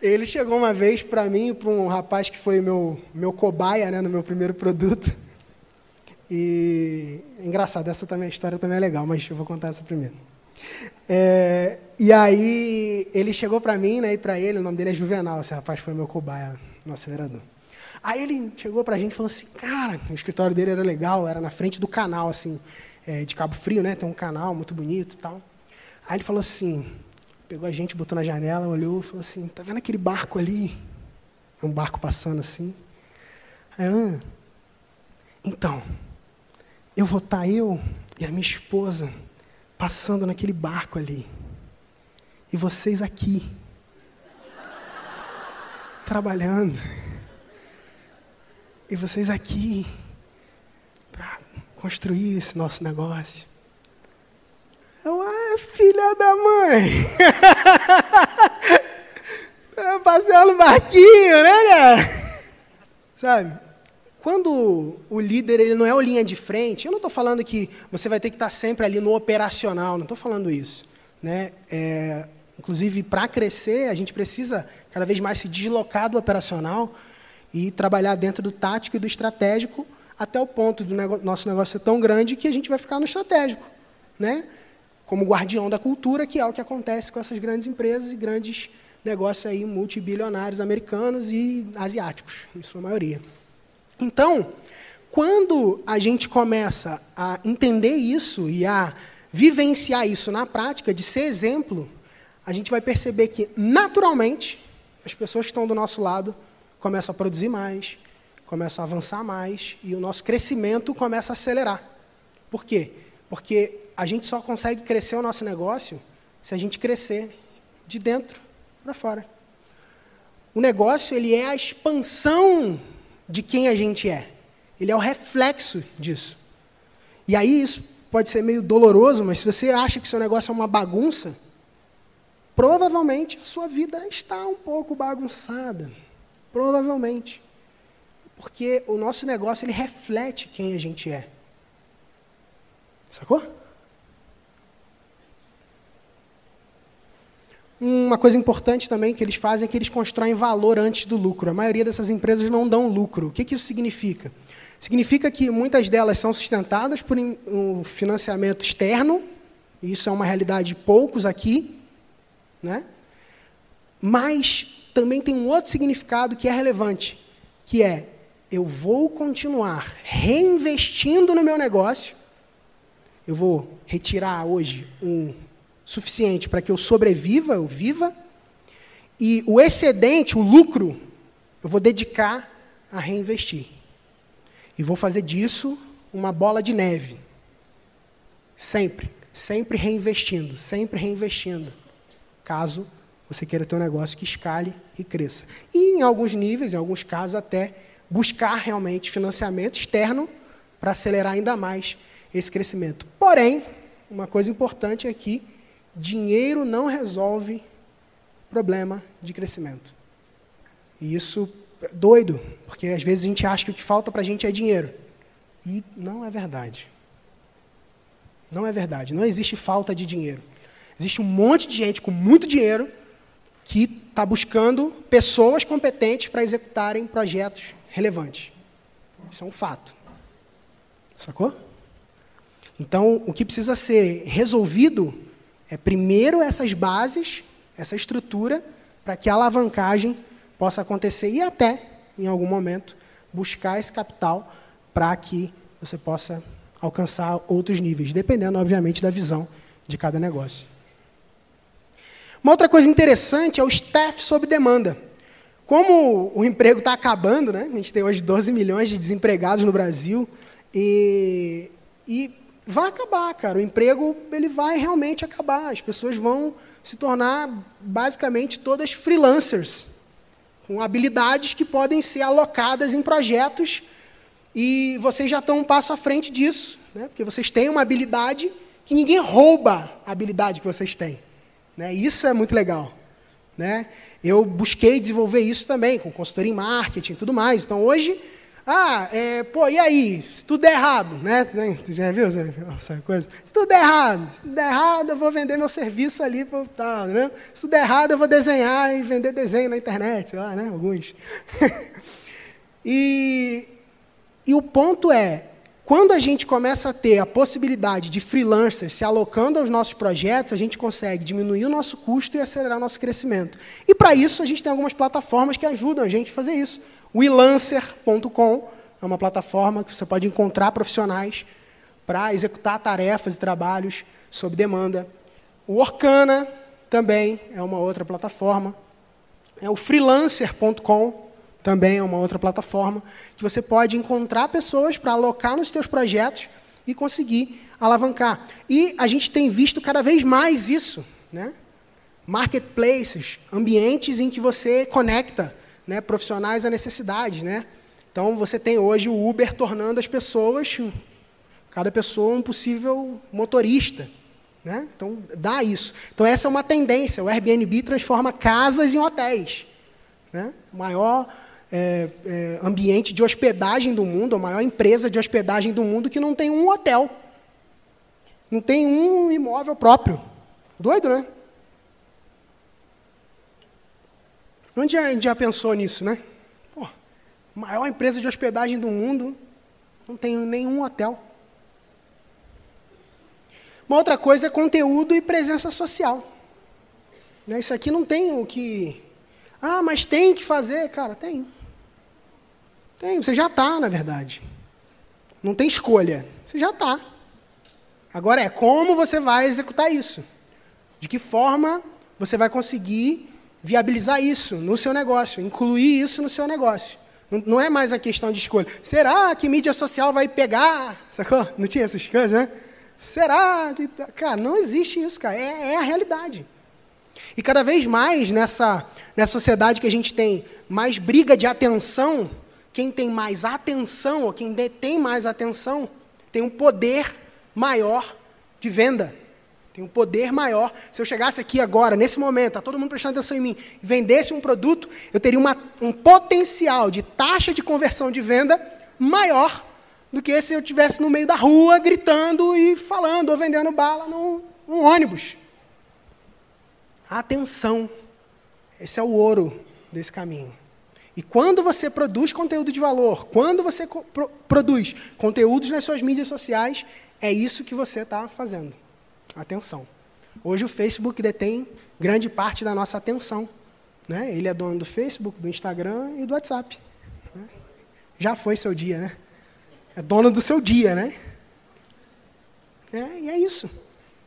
Ele chegou uma vez para mim, para um rapaz que foi meu meu cobaia, né, no meu primeiro produto. E engraçado, essa também a história também é legal, mas eu vou contar essa primeiro. É, e aí ele chegou para mim, né, e para ele, o nome dele é Juvenal, esse rapaz foi meu cobaia no acelerador. Aí ele chegou para a gente e falou assim, cara, o escritório dele era legal, era na frente do canal, assim, é, de Cabo Frio, né, tem um canal muito bonito e tal. Aí ele falou assim, pegou a gente, botou na janela, olhou e falou assim, tá vendo aquele barco ali? Um barco passando assim. Aí, ah, então, eu vou estar eu e a minha esposa passando naquele barco ali. E vocês aqui, trabalhando. E vocês aqui, para construir esse nosso negócio. Eu, ah, filha da mãe! Passeando no barquinho, né, cara? Sabe? quando o líder ele não é o linha de frente, eu não estou falando que você vai ter que estar sempre ali no operacional, não estou falando isso. Né? É, inclusive, para crescer, a gente precisa cada vez mais se deslocar do operacional e trabalhar dentro do tático e do estratégico até o ponto do nosso negócio ser tão grande que a gente vai ficar no estratégico, né? como guardião da cultura, que é o que acontece com essas grandes empresas e grandes negócios aí multibilionários americanos e asiáticos, em sua maioria. Então, quando a gente começa a entender isso e a vivenciar isso na prática, de ser exemplo, a gente vai perceber que, naturalmente, as pessoas que estão do nosso lado começam a produzir mais, começam a avançar mais e o nosso crescimento começa a acelerar. Por quê? Porque a gente só consegue crescer o nosso negócio se a gente crescer de dentro para fora. O negócio ele é a expansão de quem a gente é. Ele é o reflexo disso. E aí isso pode ser meio doloroso, mas se você acha que seu negócio é uma bagunça, provavelmente a sua vida está um pouco bagunçada. Provavelmente. Porque o nosso negócio ele reflete quem a gente é. Sacou? Uma coisa importante também que eles fazem é que eles constroem valor antes do lucro. A maioria dessas empresas não dão lucro. O que, que isso significa? Significa que muitas delas são sustentadas por um financiamento externo, isso é uma realidade de poucos aqui, né? mas também tem um outro significado que é relevante, que é eu vou continuar reinvestindo no meu negócio, eu vou retirar hoje um suficiente para que eu sobreviva, eu viva, e o excedente, o lucro, eu vou dedicar a reinvestir. E vou fazer disso uma bola de neve. Sempre, sempre reinvestindo, sempre reinvestindo. Caso você queira ter um negócio que escale e cresça. E em alguns níveis, em alguns casos, até buscar realmente financiamento externo para acelerar ainda mais esse crescimento. Porém, uma coisa importante é dinheiro não resolve problema de crescimento. E isso é doido, porque às vezes a gente acha que o que falta para a gente é dinheiro. E não é verdade. Não é verdade. Não existe falta de dinheiro. Existe um monte de gente com muito dinheiro que está buscando pessoas competentes para executarem projetos relevantes. Isso é um fato. Sacou? Então, o que precisa ser resolvido é primeiro essas bases, essa estrutura, para que a alavancagem possa acontecer e até, em algum momento, buscar esse capital para que você possa alcançar outros níveis, dependendo, obviamente, da visão de cada negócio. Uma outra coisa interessante é o staff sob demanda. Como o emprego está acabando, né? a gente tem hoje 12 milhões de desempregados no Brasil, e, e vai acabar, cara. O emprego ele vai realmente acabar. As pessoas vão se tornar basicamente todas freelancers, com habilidades que podem ser alocadas em projetos e vocês já estão um passo à frente disso, né? porque vocês têm uma habilidade que ninguém rouba a habilidade que vocês têm. Né? Isso é muito legal. Né? Eu busquei desenvolver isso também, com consultoria em marketing e tudo mais. Então, hoje, ah, é, pô, e aí? Se tudo der errado, né? Tu já viu essa coisa? Se tudo der errado, se tudo der errado, eu vou vender meu serviço ali para tal, né? Se tudo der errado, eu vou desenhar e vender desenho na internet, sei lá, né? Alguns. e, e o ponto é, quando a gente começa a ter a possibilidade de freelancers se alocando aos nossos projetos, a gente consegue diminuir o nosso custo e acelerar o nosso crescimento. E para isso, a gente tem algumas plataformas que ajudam a gente a fazer isso. O elancer.com é uma plataforma que você pode encontrar profissionais para executar tarefas e trabalhos sob demanda. O Orkana também é uma outra plataforma. É o freelancer.com também é uma outra plataforma que você pode encontrar pessoas para alocar nos seus projetos e conseguir alavancar. E a gente tem visto cada vez mais isso, né? Marketplaces, ambientes em que você conecta né, profissionais a necessidades. Né? Então, você tem hoje o Uber tornando as pessoas, cada pessoa, um possível motorista. Né? Então, dá isso. Então, essa é uma tendência. O Airbnb transforma casas em hotéis. Né? Maior é, é, ambiente de hospedagem do mundo, a maior empresa de hospedagem do mundo que não tem um hotel. Não tem um imóvel próprio. Doido, né? Onde a gente já pensou nisso, né? Pô, maior empresa de hospedagem do mundo, não tem nenhum hotel. Uma outra coisa é conteúdo e presença social. Né, isso aqui não tem o que. Ah, mas tem que fazer. Cara, tem. Tem, você já está, na verdade. Não tem escolha. Você já está. Agora é como você vai executar isso. De que forma você vai conseguir viabilizar isso no seu negócio, incluir isso no seu negócio. Não é mais a questão de escolha. Será que mídia social vai pegar? Sacou? Não tinha essas coisas, né? Será que. Tá? Cara, não existe isso, cara. É, é, a realidade. E cada vez mais nessa, nessa sociedade que a gente tem mais briga de atenção, quem tem mais atenção, ou quem detém mais atenção, tem um poder maior de venda. Tem um poder maior. Se eu chegasse aqui agora, nesse momento, está todo mundo prestando atenção em mim, e vendesse um produto, eu teria uma, um potencial de taxa de conversão de venda maior do que se eu estivesse no meio da rua gritando e falando ou vendendo bala num, num ônibus. Atenção. Esse é o ouro desse caminho. E quando você produz conteúdo de valor, quando você pro produz conteúdos nas suas mídias sociais, é isso que você está fazendo. Atenção. Hoje o Facebook detém grande parte da nossa atenção. Né? Ele é dono do Facebook, do Instagram e do WhatsApp. Né? Já foi seu dia, né? É dono do seu dia, né? É, e é isso.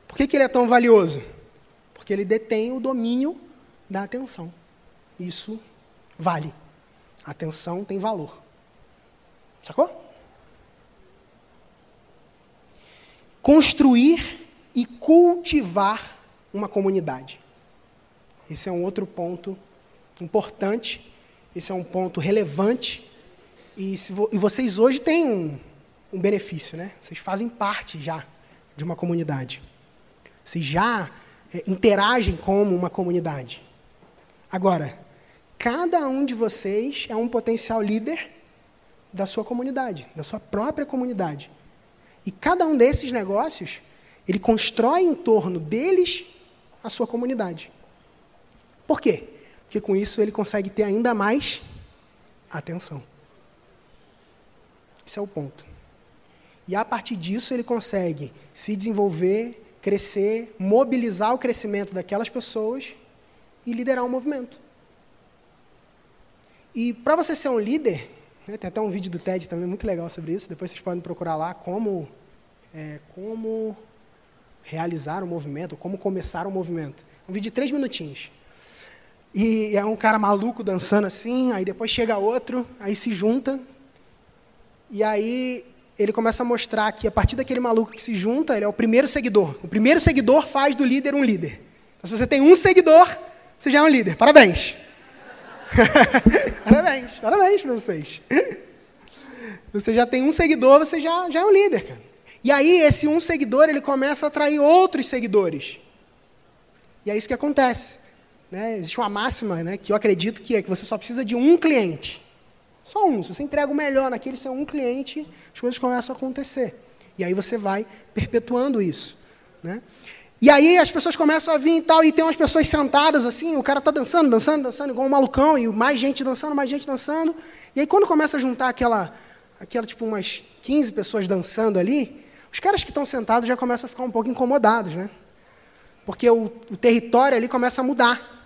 Por que, que ele é tão valioso? Porque ele detém o domínio da atenção. Isso vale. Atenção tem valor. Sacou? Construir e cultivar uma comunidade. Esse é um outro ponto importante, esse é um ponto relevante. E, vo e vocês hoje têm um, um benefício, né? Vocês fazem parte já de uma comunidade. Vocês já é, interagem como uma comunidade. Agora, cada um de vocês é um potencial líder da sua comunidade, da sua própria comunidade. E cada um desses negócios ele constrói em torno deles a sua comunidade. Por quê? Porque com isso ele consegue ter ainda mais atenção. Esse é o ponto. E a partir disso ele consegue se desenvolver, crescer, mobilizar o crescimento daquelas pessoas e liderar um movimento. E para você ser um líder, né, tem até um vídeo do TED também muito legal sobre isso, depois vocês podem procurar lá como, é, como realizar o movimento, como começar o movimento. Um vídeo de três minutinhos. E é um cara maluco dançando assim, aí depois chega outro, aí se junta, e aí ele começa a mostrar que a partir daquele maluco que se junta, ele é o primeiro seguidor. O primeiro seguidor faz do líder um líder. Então, se você tem um seguidor, você já é um líder. Parabéns. parabéns, parabéns para vocês. Você já tem um seguidor, você já, já é um líder, cara. E aí esse um seguidor ele começa a atrair outros seguidores. E é isso que acontece. Né? Existe uma máxima né, que eu acredito que é que você só precisa de um cliente. Só um. Se você entrega o melhor naquele seu um cliente, as coisas começam a acontecer. E aí você vai perpetuando isso. Né? E aí as pessoas começam a vir e tal, e tem umas pessoas sentadas assim, o cara está dançando, dançando, dançando, igual um malucão, e mais gente dançando, mais gente dançando. E aí quando começa a juntar aquela, aquela tipo umas 15 pessoas dançando ali, os caras que estão sentados já começam a ficar um pouco incomodados, né? Porque o, o território ali começa a mudar.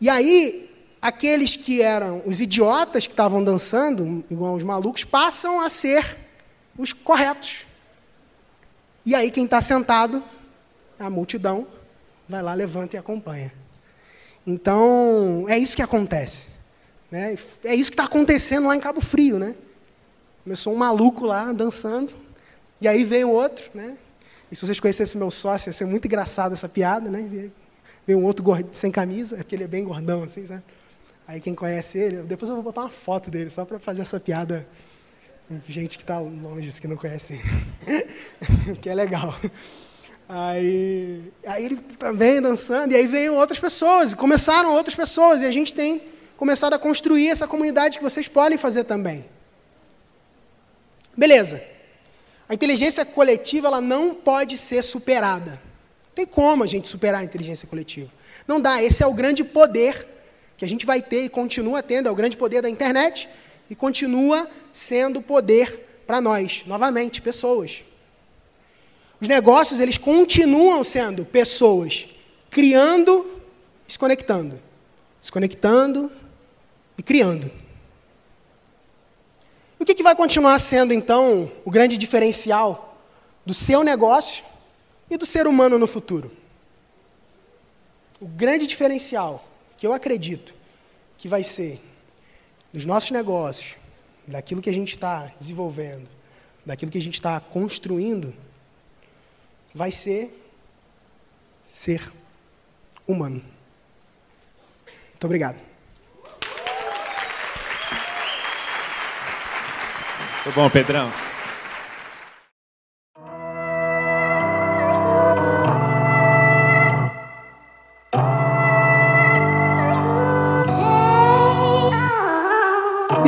E aí, aqueles que eram os idiotas que estavam dançando, igual os malucos, passam a ser os corretos. E aí, quem está sentado, a multidão, vai lá, levanta e acompanha. Então, é isso que acontece. Né? É isso que está acontecendo lá em Cabo Frio. Né? Começou um maluco lá dançando, e aí veio outro, né? E se vocês conhecessem meu sócio, ia ser muito engraçado essa piada, né? Veio um outro sem camisa, porque ele é bem gordão, assim, sabe? Aí quem conhece ele, depois eu vou botar uma foto dele, só para fazer essa piada gente que está longe, que não conhece ele. que é legal. Aí, aí ele também dançando, e aí veio outras pessoas, começaram outras pessoas, e a gente tem começado a construir essa comunidade que vocês podem fazer também. Beleza. A inteligência coletiva ela não pode ser superada. Não tem como a gente superar a inteligência coletiva. Não dá. Esse é o grande poder que a gente vai ter e continua tendo. É o grande poder da internet e continua sendo poder para nós, novamente, pessoas. Os negócios, eles continuam sendo pessoas criando e se conectando. Se conectando e criando. O que, que vai continuar sendo, então, o grande diferencial do seu negócio e do ser humano no futuro? O grande diferencial que eu acredito que vai ser dos nossos negócios, daquilo que a gente está desenvolvendo, daquilo que a gente está construindo, vai ser ser humano. Muito obrigado. Muito bom, Pedrão.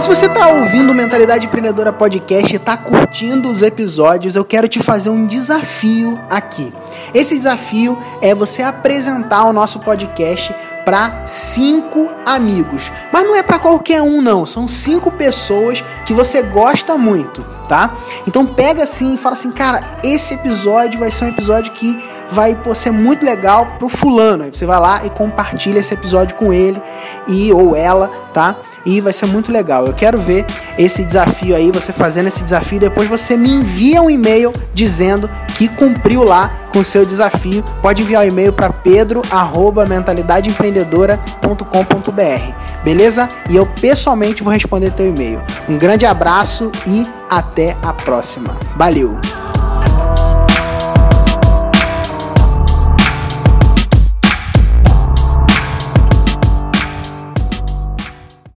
Se você está ouvindo Mentalidade Empreendedora Podcast e está curtindo os episódios, eu quero te fazer um desafio aqui. Esse desafio é você apresentar o nosso podcast para cinco amigos. Mas não é para qualquer um, não. São cinco pessoas que você gosta muito, tá? Então pega assim e fala assim, cara, esse episódio vai ser um episódio que vai pô, ser muito legal pro fulano. Aí você vai lá e compartilha esse episódio com ele e ou ela, tá? E vai ser muito legal. Eu quero ver esse desafio aí, você fazendo esse desafio. Depois você me envia um e-mail dizendo que cumpriu lá com seu desafio. Pode enviar o um e-mail para pedro@mentalidadeempreendedora.com.br. Beleza? E eu pessoalmente vou responder teu e-mail. Um grande abraço e até a próxima. Valeu.